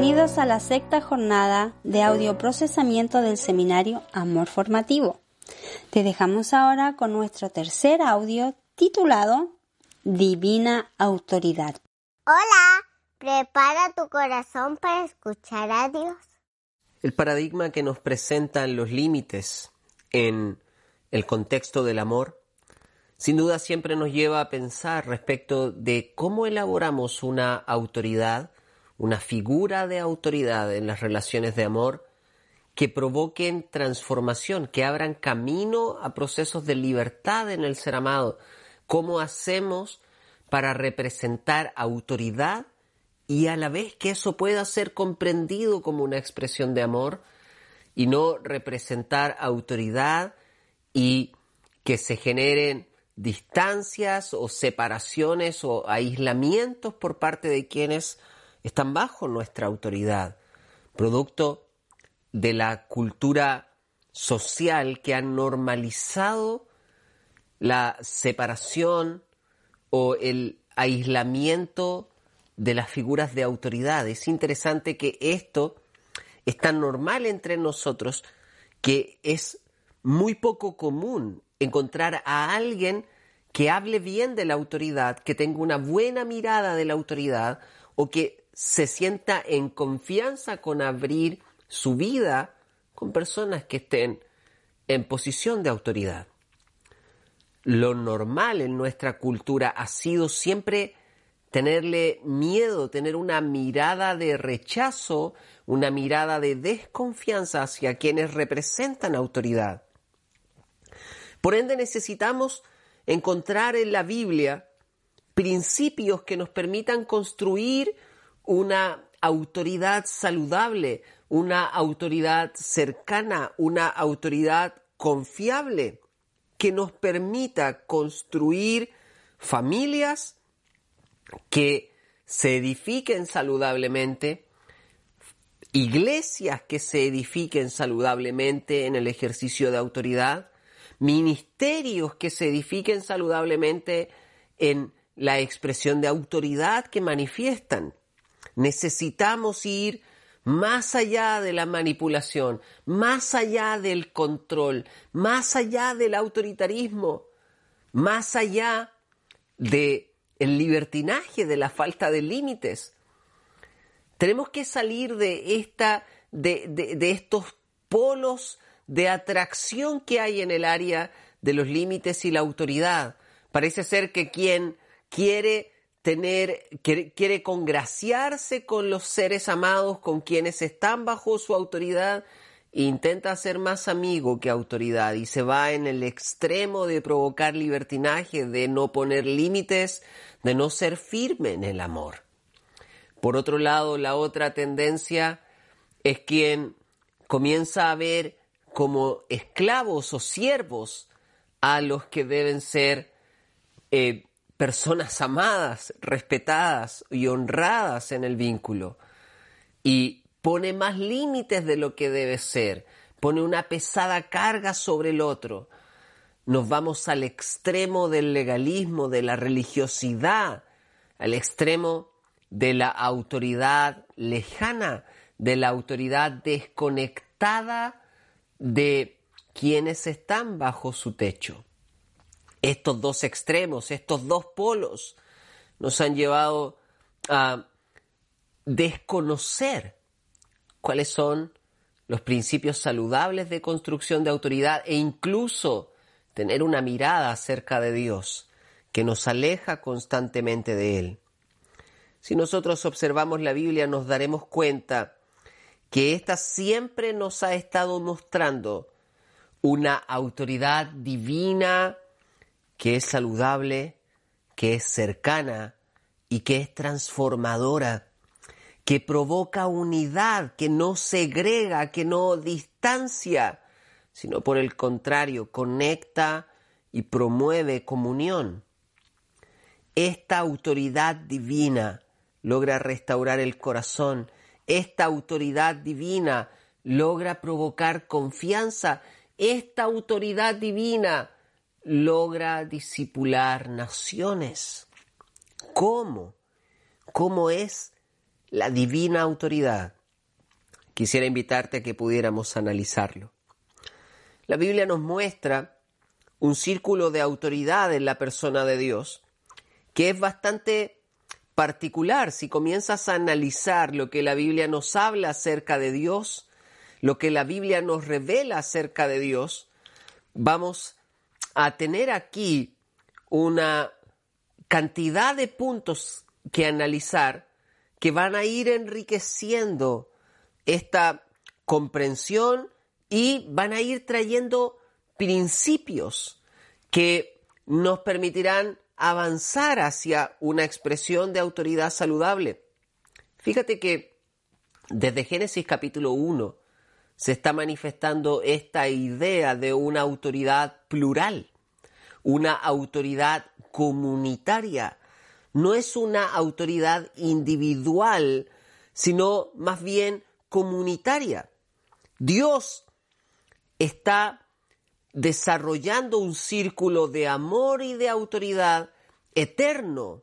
Bienvenidos a la sexta jornada de audioprocesamiento del seminario Amor Formativo. Te dejamos ahora con nuestro tercer audio titulado Divina Autoridad. Hola, prepara tu corazón para escuchar a Dios. El paradigma que nos presentan los límites en el contexto del amor, sin duda siempre nos lleva a pensar respecto de cómo elaboramos una autoridad, una figura de autoridad en las relaciones de amor que provoquen transformación, que abran camino a procesos de libertad en el ser amado. ¿Cómo hacemos para representar autoridad y a la vez que eso pueda ser comprendido como una expresión de amor y no representar autoridad y que se generen distancias o separaciones o aislamientos por parte de quienes están bajo nuestra autoridad, producto de la cultura social que ha normalizado la separación o el aislamiento de las figuras de autoridad. Es interesante que esto es tan normal entre nosotros que es muy poco común encontrar a alguien que hable bien de la autoridad, que tenga una buena mirada de la autoridad o que se sienta en confianza con abrir su vida con personas que estén en posición de autoridad. Lo normal en nuestra cultura ha sido siempre tenerle miedo, tener una mirada de rechazo, una mirada de desconfianza hacia quienes representan autoridad. Por ende necesitamos encontrar en la Biblia principios que nos permitan construir una autoridad saludable, una autoridad cercana, una autoridad confiable, que nos permita construir familias que se edifiquen saludablemente, iglesias que se edifiquen saludablemente en el ejercicio de autoridad, ministerios que se edifiquen saludablemente en la expresión de autoridad que manifiestan. Necesitamos ir más allá de la manipulación, más allá del control, más allá del autoritarismo, más allá de el libertinaje, de la falta de límites. Tenemos que salir de esta, de, de estos polos de atracción que hay en el área de los límites y la autoridad. Parece ser que quien quiere tener, quiere, congraciarse con los seres amados, con quienes están bajo su autoridad, e intenta ser más amigo que autoridad y se va en el extremo de provocar libertinaje, de no poner límites, de no ser firme en el amor. Por otro lado, la otra tendencia es quien comienza a ver como esclavos o siervos a los que deben ser eh, personas amadas, respetadas y honradas en el vínculo. Y pone más límites de lo que debe ser, pone una pesada carga sobre el otro. Nos vamos al extremo del legalismo, de la religiosidad, al extremo de la autoridad lejana, de la autoridad desconectada de quienes están bajo su techo. Estos dos extremos, estos dos polos, nos han llevado a desconocer cuáles son los principios saludables de construcción de autoridad e incluso tener una mirada acerca de Dios que nos aleja constantemente de Él. Si nosotros observamos la Biblia nos daremos cuenta que ésta siempre nos ha estado mostrando una autoridad divina que es saludable, que es cercana y que es transformadora, que provoca unidad, que no segrega, que no distancia, sino por el contrario, conecta y promueve comunión. Esta autoridad divina logra restaurar el corazón esta autoridad divina logra provocar confianza. Esta autoridad divina logra disipular naciones. ¿Cómo? ¿Cómo es la divina autoridad, quisiera invitarte a que pudiéramos analizarlo. La Biblia nos muestra un círculo de autoridad en la persona de Dios que es bastante particular si comienzas a analizar lo que la Biblia nos habla acerca de Dios, lo que la Biblia nos revela acerca de Dios, vamos a tener aquí una cantidad de puntos que analizar que van a ir enriqueciendo esta comprensión y van a ir trayendo principios que nos permitirán avanzar hacia una expresión de autoridad saludable. Fíjate que desde Génesis capítulo 1 se está manifestando esta idea de una autoridad plural, una autoridad comunitaria. No es una autoridad individual, sino más bien comunitaria. Dios está desarrollando un círculo de amor y de autoridad eterno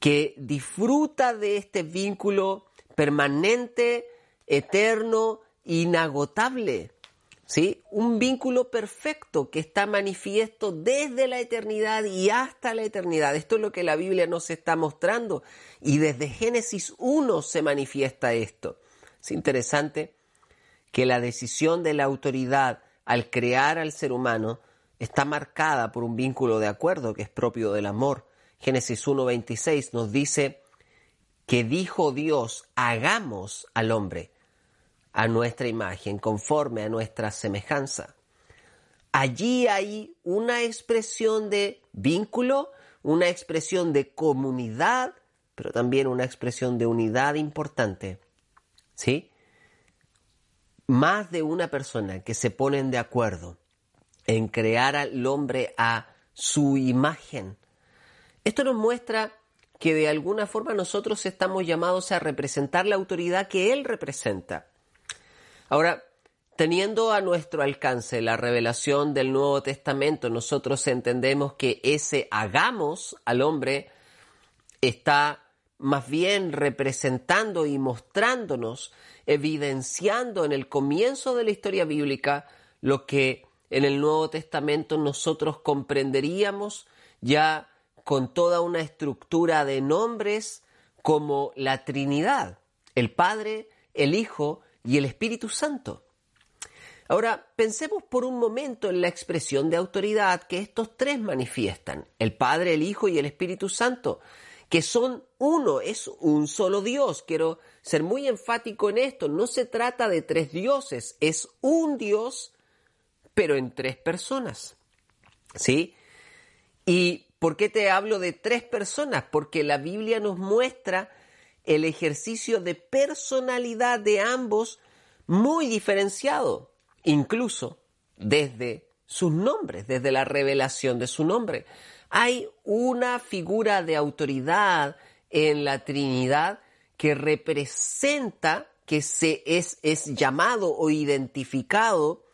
que disfruta de este vínculo permanente, eterno, inagotable. ¿Sí? Un vínculo perfecto que está manifiesto desde la eternidad y hasta la eternidad. Esto es lo que la Biblia nos está mostrando y desde Génesis 1 se manifiesta esto. Es interesante que la decisión de la autoridad al crear al ser humano está marcada por un vínculo de acuerdo que es propio del amor. Génesis 1.26 nos dice que dijo Dios, hagamos al hombre a nuestra imagen, conforme a nuestra semejanza. Allí hay una expresión de vínculo, una expresión de comunidad, pero también una expresión de unidad importante. ¿Sí? más de una persona que se ponen de acuerdo en crear al hombre a su imagen. Esto nos muestra que de alguna forma nosotros estamos llamados a representar la autoridad que Él representa. Ahora, teniendo a nuestro alcance la revelación del Nuevo Testamento, nosotros entendemos que ese hagamos al hombre está más bien representando y mostrándonos evidenciando en el comienzo de la historia bíblica lo que en el Nuevo Testamento nosotros comprenderíamos ya con toda una estructura de nombres como la Trinidad, el Padre, el Hijo y el Espíritu Santo. Ahora, pensemos por un momento en la expresión de autoridad que estos tres manifiestan, el Padre, el Hijo y el Espíritu Santo que son uno, es un solo Dios. Quiero ser muy enfático en esto. No se trata de tres dioses, es un Dios, pero en tres personas. ¿Sí? ¿Y por qué te hablo de tres personas? Porque la Biblia nos muestra el ejercicio de personalidad de ambos muy diferenciado, incluso desde sus nombres, desde la revelación de su nombre. Hay una figura de autoridad en la Trinidad que representa, que se es, es llamado o identificado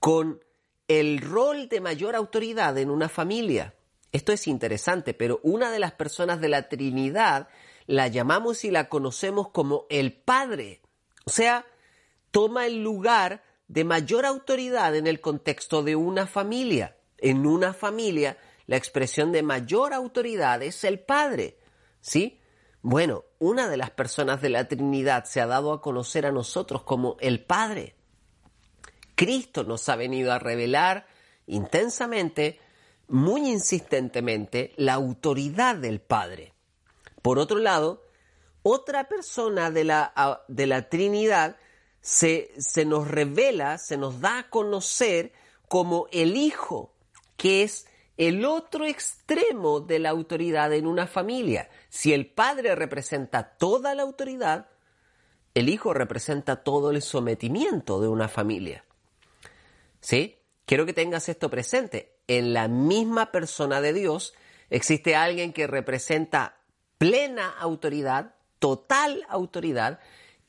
con el rol de mayor autoridad en una familia. Esto es interesante, pero una de las personas de la Trinidad la llamamos y la conocemos como el Padre. O sea, toma el lugar de mayor autoridad en el contexto de una familia. En una familia la expresión de mayor autoridad es el Padre. ¿Sí? Bueno, una de las personas de la Trinidad se ha dado a conocer a nosotros como el Padre. Cristo nos ha venido a revelar intensamente, muy insistentemente, la autoridad del Padre. Por otro lado, otra persona de la, de la Trinidad se, se nos revela, se nos da a conocer como el Hijo, que es el otro extremo de la autoridad en una familia. Si el padre representa toda la autoridad, el hijo representa todo el sometimiento de una familia. ¿Sí? Quiero que tengas esto presente. En la misma persona de Dios existe alguien que representa plena autoridad, total autoridad,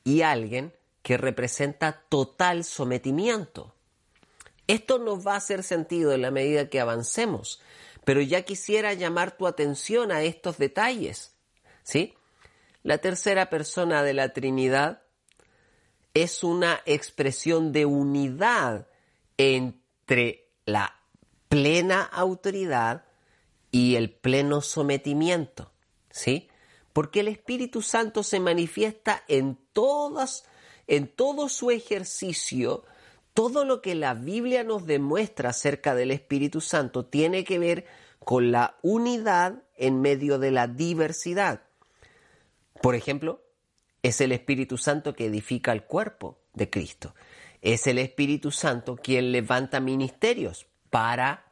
y alguien que representa total sometimiento. Esto nos va a hacer sentido en la medida que avancemos, pero ya quisiera llamar tu atención a estos detalles. ¿Sí? la tercera persona de la Trinidad es una expresión de unidad entre la plena autoridad y el pleno sometimiento, ¿sí? Porque el Espíritu Santo se manifiesta en todas en todo su ejercicio, todo lo que la Biblia nos demuestra acerca del Espíritu Santo tiene que ver con la unidad en medio de la diversidad. Por ejemplo, es el Espíritu Santo que edifica el cuerpo de Cristo. Es el Espíritu Santo quien levanta ministerios para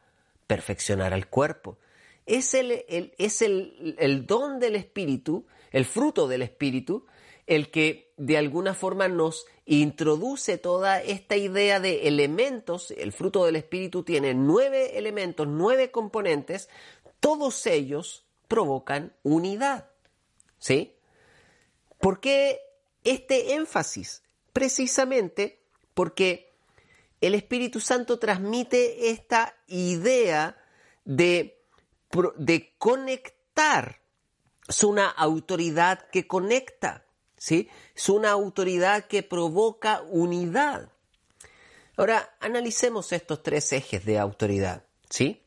perfeccionar al cuerpo. Es el, es el, el don del Espíritu, el fruto del Espíritu, el que de alguna forma nos introduce toda esta idea de elementos. El fruto del Espíritu tiene nueve elementos, nueve componentes. Todos ellos provocan unidad. ¿Sí? ¿Por qué este énfasis? Precisamente porque el Espíritu Santo transmite esta idea de, de conectar. Es una autoridad que conecta. ¿sí? Es una autoridad que provoca unidad. Ahora, analicemos estos tres ejes de autoridad, ¿sí?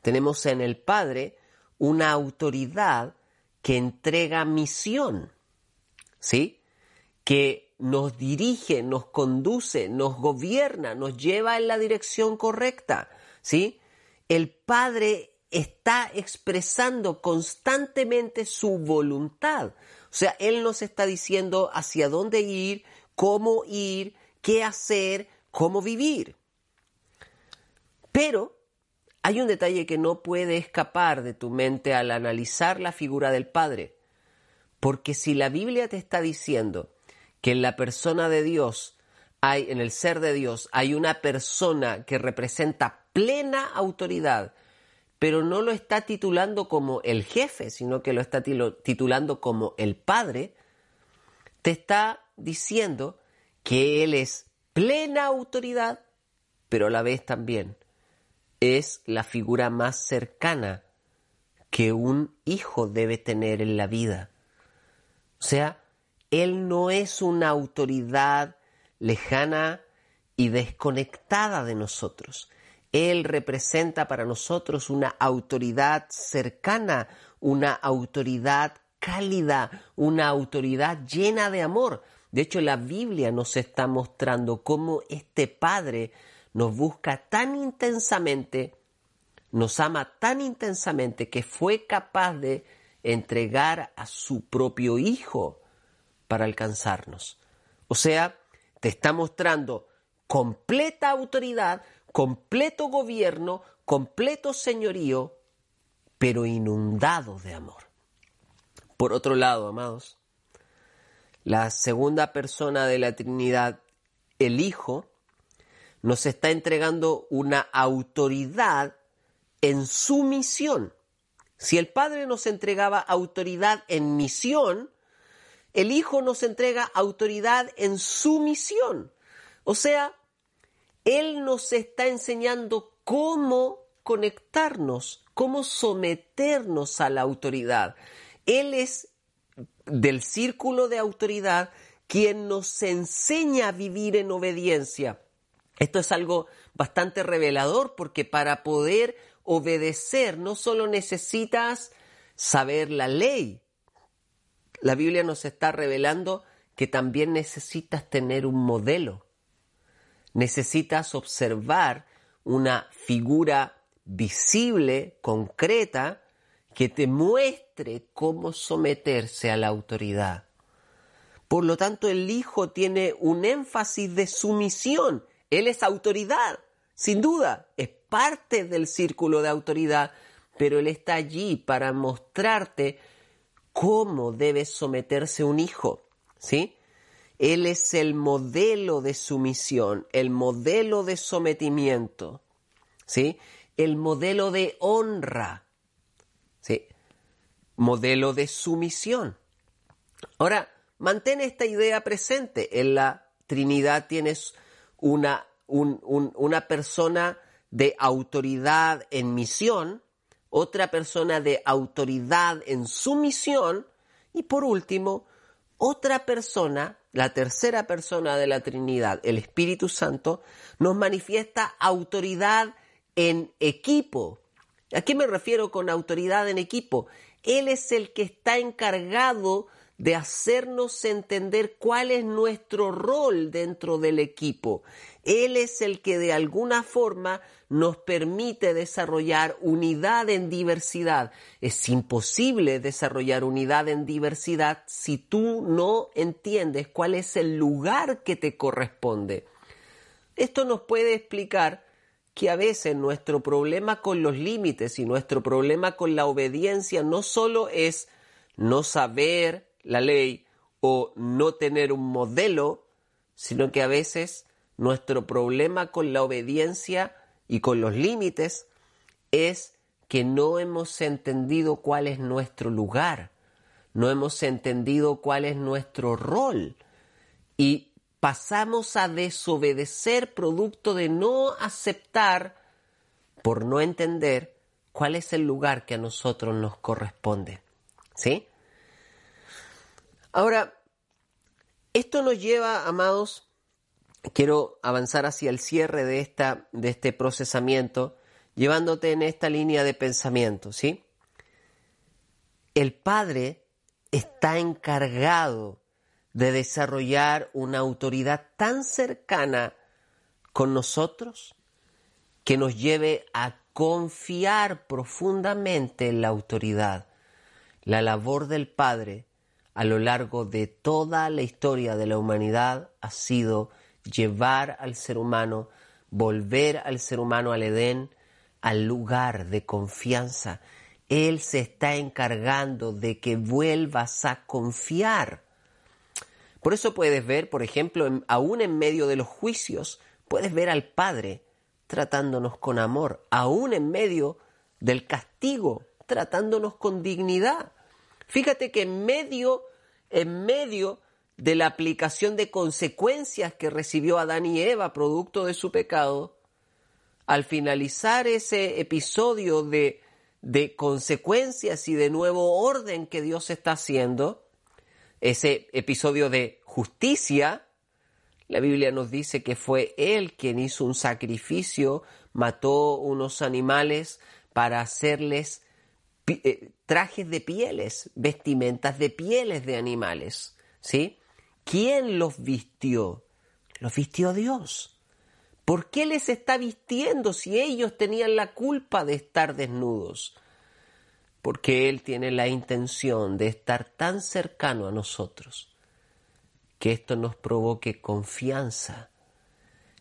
Tenemos en el Padre una autoridad que entrega misión, ¿sí? Que nos dirige, nos conduce, nos gobierna, nos lleva en la dirección correcta, ¿sí? El Padre está expresando constantemente su voluntad. O sea, Él nos está diciendo hacia dónde ir, cómo ir, qué hacer, cómo vivir. Pero hay un detalle que no puede escapar de tu mente al analizar la figura del Padre. Porque si la Biblia te está diciendo que en la persona de Dios hay, en el ser de Dios, hay una persona que representa plena autoridad, pero no lo está titulando como el jefe, sino que lo está titulando como el padre, te está diciendo que él es plena autoridad, pero a la vez también es la figura más cercana que un hijo debe tener en la vida. O sea, él no es una autoridad lejana y desconectada de nosotros. Él representa para nosotros una autoridad cercana, una autoridad cálida, una autoridad llena de amor. De hecho, la Biblia nos está mostrando cómo este Padre nos busca tan intensamente, nos ama tan intensamente que fue capaz de entregar a su propio Hijo para alcanzarnos. O sea, te está mostrando completa autoridad, completo gobierno, completo señorío, pero inundado de amor. Por otro lado, amados, la segunda persona de la Trinidad, el Hijo, nos está entregando una autoridad en su misión. Si el Padre nos entregaba autoridad en misión, el Hijo nos entrega autoridad en su misión. O sea, él nos está enseñando cómo conectarnos, cómo someternos a la autoridad. Él es del círculo de autoridad quien nos enseña a vivir en obediencia. Esto es algo bastante revelador porque para poder obedecer no solo necesitas saber la ley, la Biblia nos está revelando que también necesitas tener un modelo necesitas observar una figura visible, concreta, que te muestre cómo someterse a la autoridad. Por lo tanto, el Hijo tiene un énfasis de sumisión. Él es autoridad, sin duda, es parte del círculo de autoridad, pero Él está allí para mostrarte cómo debe someterse un hijo, ¿sí? Él es el modelo de sumisión, el modelo de sometimiento, ¿sí? El modelo de honra, ¿sí? Modelo de sumisión. Ahora, mantén esta idea presente. En la Trinidad tienes una, una persona de autoridad en misión, otra persona de autoridad en sumisión Y por último, otra persona, la tercera persona de la Trinidad, el Espíritu Santo, nos manifiesta autoridad en equipo. ¿A qué me refiero con autoridad en equipo? Él es el que está encargado de hacernos entender cuál es nuestro rol dentro del equipo. Él es el que de alguna forma nos permite desarrollar unidad en diversidad. Es imposible desarrollar unidad en diversidad si tú no entiendes cuál es el lugar que te corresponde. Esto nos puede explicar que a veces nuestro problema con los límites y nuestro problema con la obediencia no solo es no saber la ley o no tener un modelo, sino que a veces nuestro problema con la obediencia y con los límites es que no hemos entendido cuál es nuestro lugar, no hemos entendido cuál es nuestro rol y pasamos a desobedecer producto de no aceptar por no entender cuál es el lugar que a nosotros nos corresponde. ¿Sí? Ahora, esto nos lleva, amados, quiero avanzar hacia el cierre de, esta, de este procesamiento, llevándote en esta línea de pensamiento, ¿sí? El Padre está encargado de desarrollar una autoridad tan cercana con nosotros que nos lleve a confiar profundamente en la autoridad. La labor del Padre a lo largo de toda la historia de la humanidad ha sido llevar al ser humano, volver al ser humano al Edén, al lugar de confianza. Él se está encargando de que vuelvas a confiar. Por eso puedes ver, por ejemplo, aún en medio de los juicios, puedes ver al Padre tratándonos con amor, aún en medio del castigo, tratándonos con dignidad. Fíjate que en medio, en medio de la aplicación de consecuencias que recibió Adán y Eva producto de su pecado, al finalizar ese episodio de, de consecuencias y de nuevo orden que Dios está haciendo, ese episodio de justicia, la Biblia nos dice que fue Él quien hizo un sacrificio, mató unos animales para hacerles eh, trajes de pieles, vestimentas de pieles de animales, ¿sí? ¿Quién los vistió? Los vistió Dios. ¿Por qué les está vistiendo si ellos tenían la culpa de estar desnudos? Porque Él tiene la intención de estar tan cercano a nosotros que esto nos provoque confianza.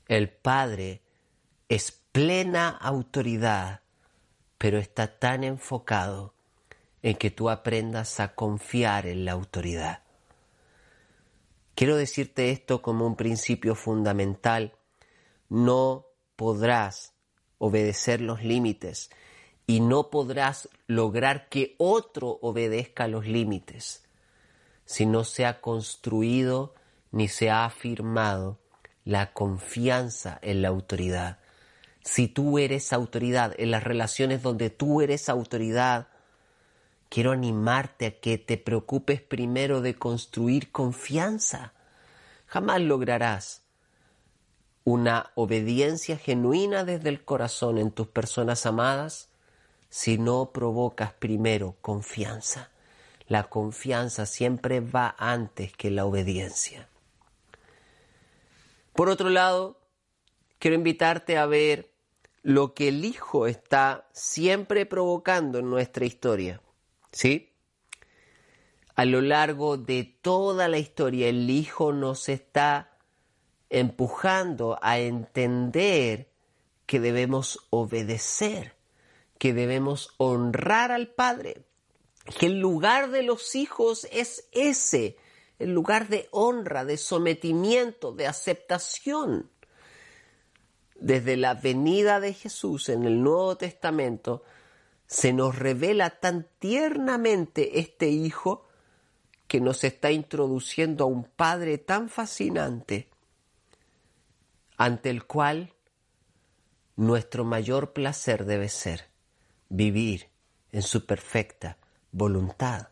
El Padre es plena autoridad pero está tan enfocado en que tú aprendas a confiar en la autoridad. Quiero decirte esto como un principio fundamental. No podrás obedecer los límites y no podrás lograr que otro obedezca los límites si no se ha construido ni se ha afirmado la confianza en la autoridad si tú eres autoridad, en las relaciones donde tú eres autoridad, quiero animarte a que te preocupes primero de construir confianza. Jamás lograrás una obediencia genuina desde el corazón en tus personas amadas si no provocas primero confianza. La confianza siempre va antes que la obediencia. Por otro lado, quiero invitarte a ver lo que el Hijo está siempre provocando en nuestra historia. ¿Sí? A lo largo de toda la historia, el Hijo nos está empujando a entender que debemos obedecer, que debemos honrar al Padre, que el lugar de los hijos es ese, el lugar de honra, de sometimiento, de aceptación desde la venida de Jesús en el Nuevo Testamento, se nos revela tan tiernamente este Hijo que nos está introduciendo a un Padre tan fascinante, ante el cual nuestro mayor placer debe ser vivir en su perfecta voluntad.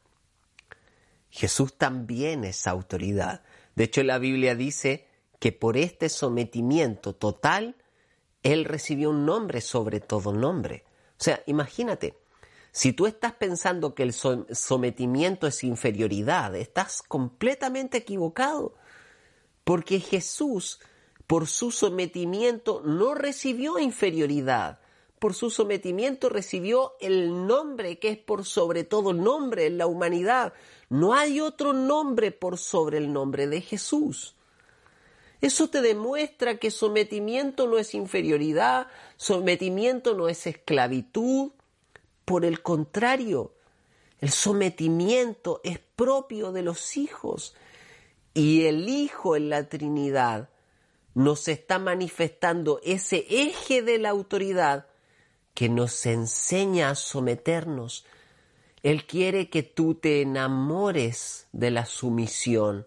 Jesús también es autoridad. De hecho, la Biblia dice que por este sometimiento total, Él recibió un nombre sobre todo nombre. O sea, imagínate, si tú estás pensando que el sometimiento es inferioridad, estás completamente equivocado, porque Jesús, por su sometimiento, no recibió inferioridad, por su sometimiento recibió el nombre que es por sobre todo nombre en la humanidad. No hay otro nombre por sobre el nombre de Jesús. Eso te demuestra que sometimiento no es inferioridad, sometimiento no es esclavitud. Por el contrario, el sometimiento es propio de los hijos y el Hijo en la Trinidad nos está manifestando ese eje de la autoridad que nos enseña a someternos. Él quiere que tú te enamores de la sumisión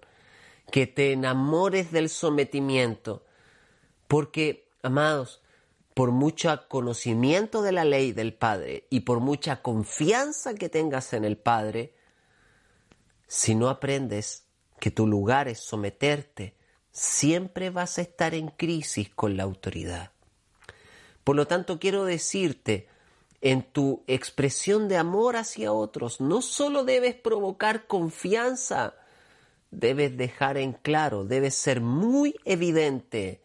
que te enamores del sometimiento, porque, amados, por mucho conocimiento de la ley del Padre y por mucha confianza que tengas en el Padre, si no aprendes que tu lugar es someterte, siempre vas a estar en crisis con la autoridad. Por lo tanto, quiero decirte, en tu expresión de amor hacia otros, no solo debes provocar confianza, debes dejar en claro, debes ser muy evidente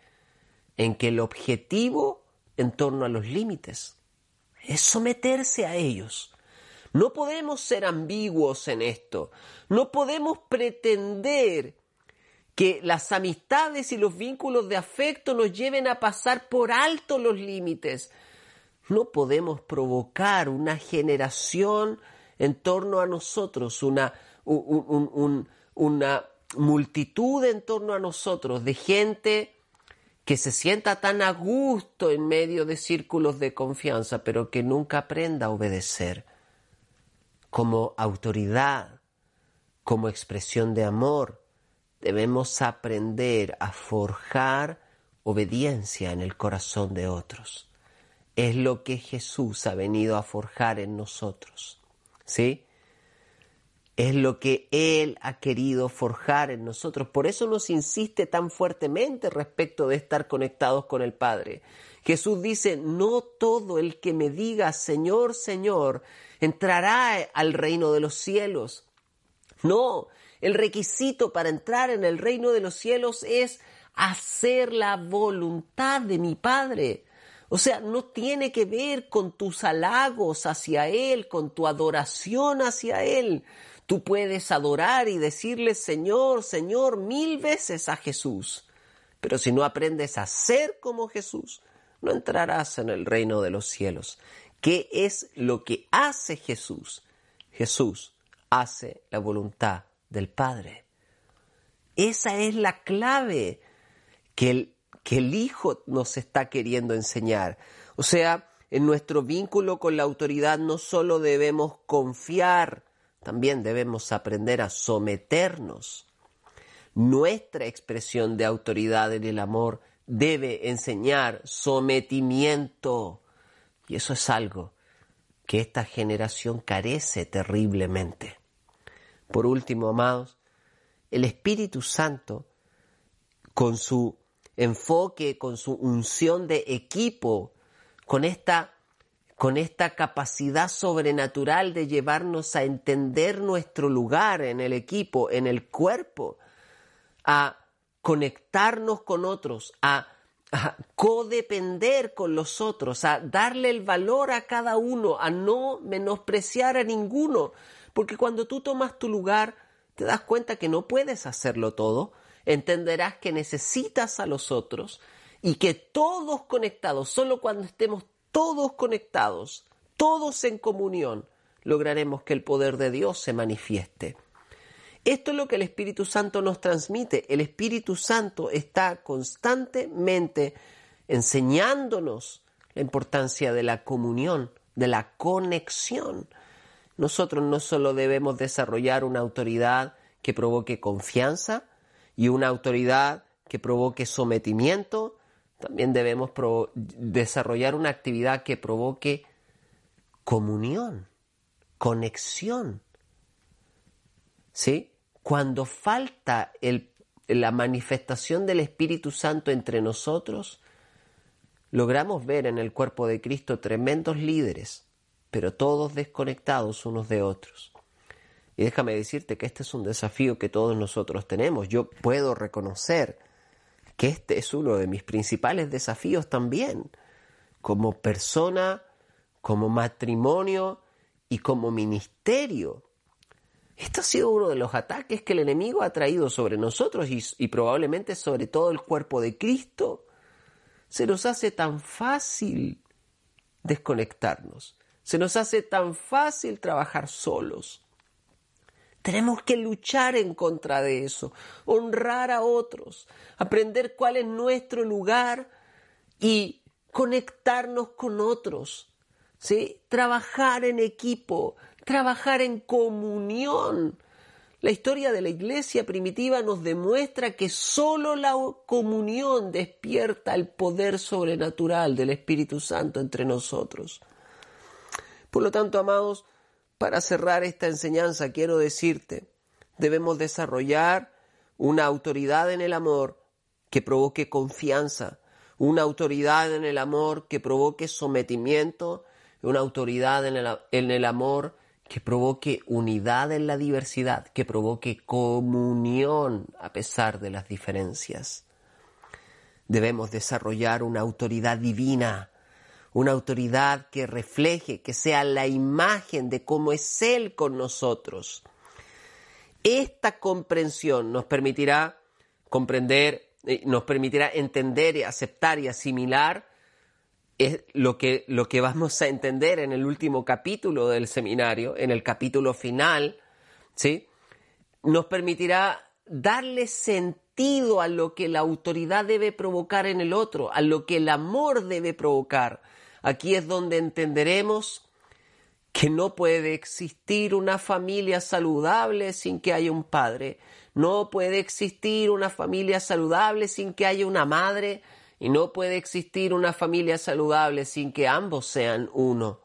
en que el objetivo en torno a los límites es someterse a ellos. No podemos ser ambiguos en esto. No podemos pretender que las amistades y los vínculos de afecto nos lleven a pasar por alto los límites. No podemos provocar una generación en torno a nosotros, una, un, una multitud en torno a nosotros de gente que se sienta tan a gusto en medio de círculos de confianza, pero que nunca aprenda a obedecer como autoridad, como expresión de amor. Debemos aprender a forjar obediencia en el corazón de otros. Es lo que Jesús ha venido a forjar en nosotros. ¿Sí? Es lo que Él ha querido forjar en nosotros. Por eso nos insiste tan fuertemente respecto de estar conectados con el Padre. Jesús dice, no todo el que me diga Señor, Señor, entrará al reino de los cielos. No, el requisito para entrar en el reino de los cielos es hacer la voluntad de mi Padre. O sea, no tiene que ver con tus halagos hacia Él, con tu adoración hacia Él. Tú puedes adorar y decirle Señor, Señor mil veces a Jesús, pero si no aprendes a ser como Jesús, no entrarás en el reino de los cielos. ¿Qué es lo que hace Jesús? Jesús hace la voluntad del Padre. Esa es la clave que el, que el Hijo nos está queriendo enseñar. O sea, en nuestro vínculo con la autoridad no solo debemos confiar también debemos aprender a someternos. Nuestra expresión de autoridad en el amor debe enseñar sometimiento. Y eso es algo que esta generación carece terriblemente. Por último, amados, el Espíritu Santo, con su enfoque, con su unción de equipo, con esta con esta capacidad sobrenatural de llevarnos a entender nuestro lugar en el equipo, en el cuerpo, a conectarnos con otros, a, codepender con los otros, a darle el valor a cada uno, a no menospreciar a ninguno, porque cuando tú tomas tu lugar, te das cuenta que no puedes hacerlo todo, entenderás que necesitas a los otros y que todos conectados, solo cuando estemos todos conectados, todos en comunión, lograremos que el poder de Dios se manifieste. Esto es lo que el Espíritu Santo nos transmite. El Espíritu Santo está constantemente enseñándonos la importancia de la comunión, de la conexión. Nosotros no solo debemos desarrollar una autoridad que provoque confianza y una autoridad que provoque sometimiento, también debemos desarrollar una actividad que provoque comunión, conexión. ¿sí? Cuando falta la manifestación del Espíritu Santo entre nosotros, logramos ver en el cuerpo de Cristo tremendos líderes, pero todos desconectados unos de otros. Y déjame decirte que este es un desafío que todos nosotros tenemos. Yo puedo reconocer que este es uno de mis principales desafíos también, como persona, como matrimonio y como ministerio. Esto ha sido uno de los ataques que el enemigo ha traído sobre nosotros y, y probablemente sobre todo el cuerpo de Cristo. Se nos hace tan fácil desconectarnos, se nos hace tan fácil trabajar solos. Tenemos que luchar en contra de eso, honrar a otros, aprender cuál es nuestro lugar y conectarnos con otros, ¿sí? Trabajar en equipo, trabajar en comunión. La historia de la iglesia primitiva nos demuestra que solo la comunión despierta el poder sobrenatural del Espíritu Santo entre nosotros. Por lo tanto, amados, para cerrar esta enseñanza, quiero decirte, debemos desarrollar una autoridad en el amor que provoque confianza, una autoridad en el amor que provoque sometimiento, una autoridad en el, en el amor que provoque unidad en la diversidad, que provoque comunión a pesar de las diferencias. Debemos desarrollar una autoridad divina una autoridad que refleje, que sea la imagen de cómo es Él con nosotros. Esta comprensión nos permitirá comprender, eh, nos permitirá entender, y aceptar y asimilar lo que, lo que vamos a entender en el último capítulo del seminario, en el capítulo final, ¿sí? Nos permitirá darle sentido a lo que la autoridad debe provocar en el otro, a lo que el amor debe provocar, Aquí es donde entenderemos que no puede existir una familia saludable sin que haya un padre, no puede existir una familia saludable sin que haya una madre, y no puede existir una familia saludable sin que ambos sean uno.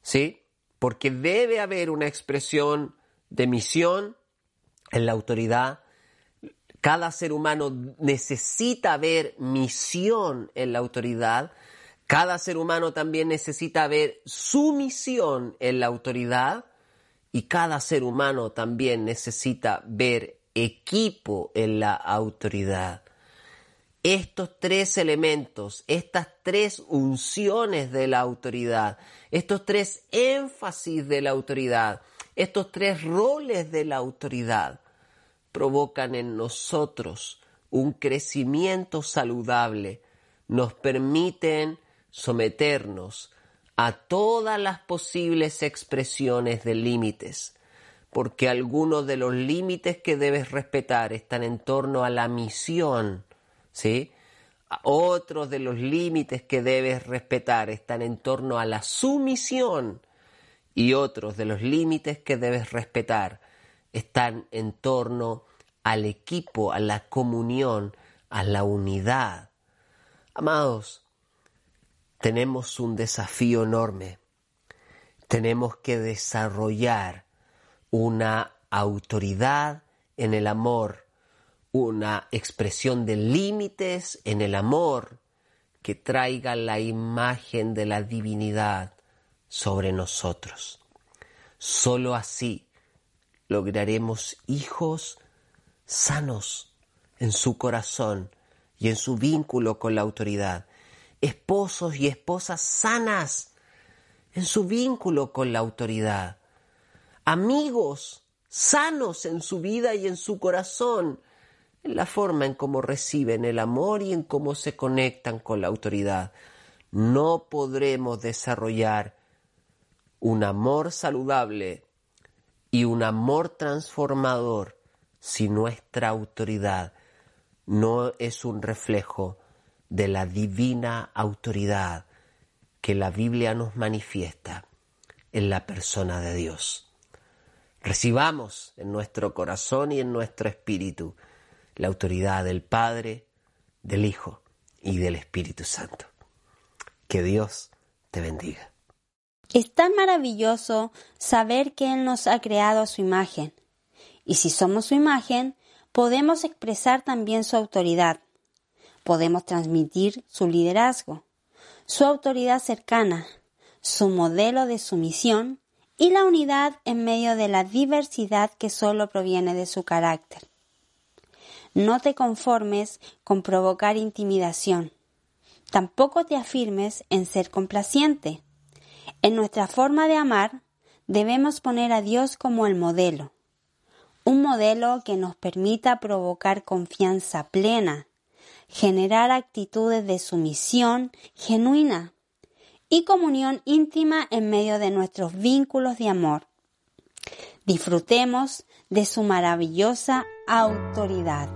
¿Sí? Porque debe haber una expresión de misión en la autoridad. Cada ser humano necesita ver misión en la autoridad cada ser humano también necesita ver su misión en la autoridad y cada ser humano también necesita ver equipo en la autoridad. Estos tres elementos, estas tres unciones de la autoridad, estos tres énfasis de la autoridad, estos tres roles de la autoridad, provocan en nosotros un crecimiento saludable, nos permiten someternos a todas las posibles expresiones de límites, porque algunos de los límites que debes respetar están en torno a la misión, ¿sí? Otros de los límites que debes respetar están en torno a la sumisión y otros de los límites que debes respetar están en torno al equipo, a la comunión, a la unidad. Amados, tenemos un desafío enorme. Tenemos que desarrollar una autoridad en el amor, una expresión de límites en el amor que traiga la imagen de la divinidad sobre nosotros. Solo así lograremos hijos sanos en su corazón y en su vínculo con la autoridad esposos y esposas sanas en su vínculo con la autoridad, amigos sanos en su vida y en su corazón, en la forma en cómo reciben el amor y en cómo se conectan con la autoridad. No podremos desarrollar un amor saludable y un amor transformador si nuestra autoridad no es un reflejo de la divina autoridad que la Biblia nos manifiesta en la persona de Dios. Recibamos en nuestro corazón y en nuestro espíritu la autoridad del Padre, del Hijo y del Espíritu Santo. Que Dios te bendiga. Es tan maravilloso saber que Él nos ha creado a su imagen Y si somos su imagen, podemos expresar también su autoridad. Podemos transmitir su liderazgo, su autoridad cercana, su modelo de sumisión y la unidad en medio de la diversidad que solo proviene de su carácter. No te conformes con provocar intimidación. Tampoco te afirmes en ser complaciente. En nuestra forma de amar debemos poner a Dios como el modelo, un modelo que nos permita provocar confianza plena, generar actitudes de sumisión genuina y comunión íntima en medio de nuestros vínculos de amor. Disfrutemos de su maravillosa autoridad.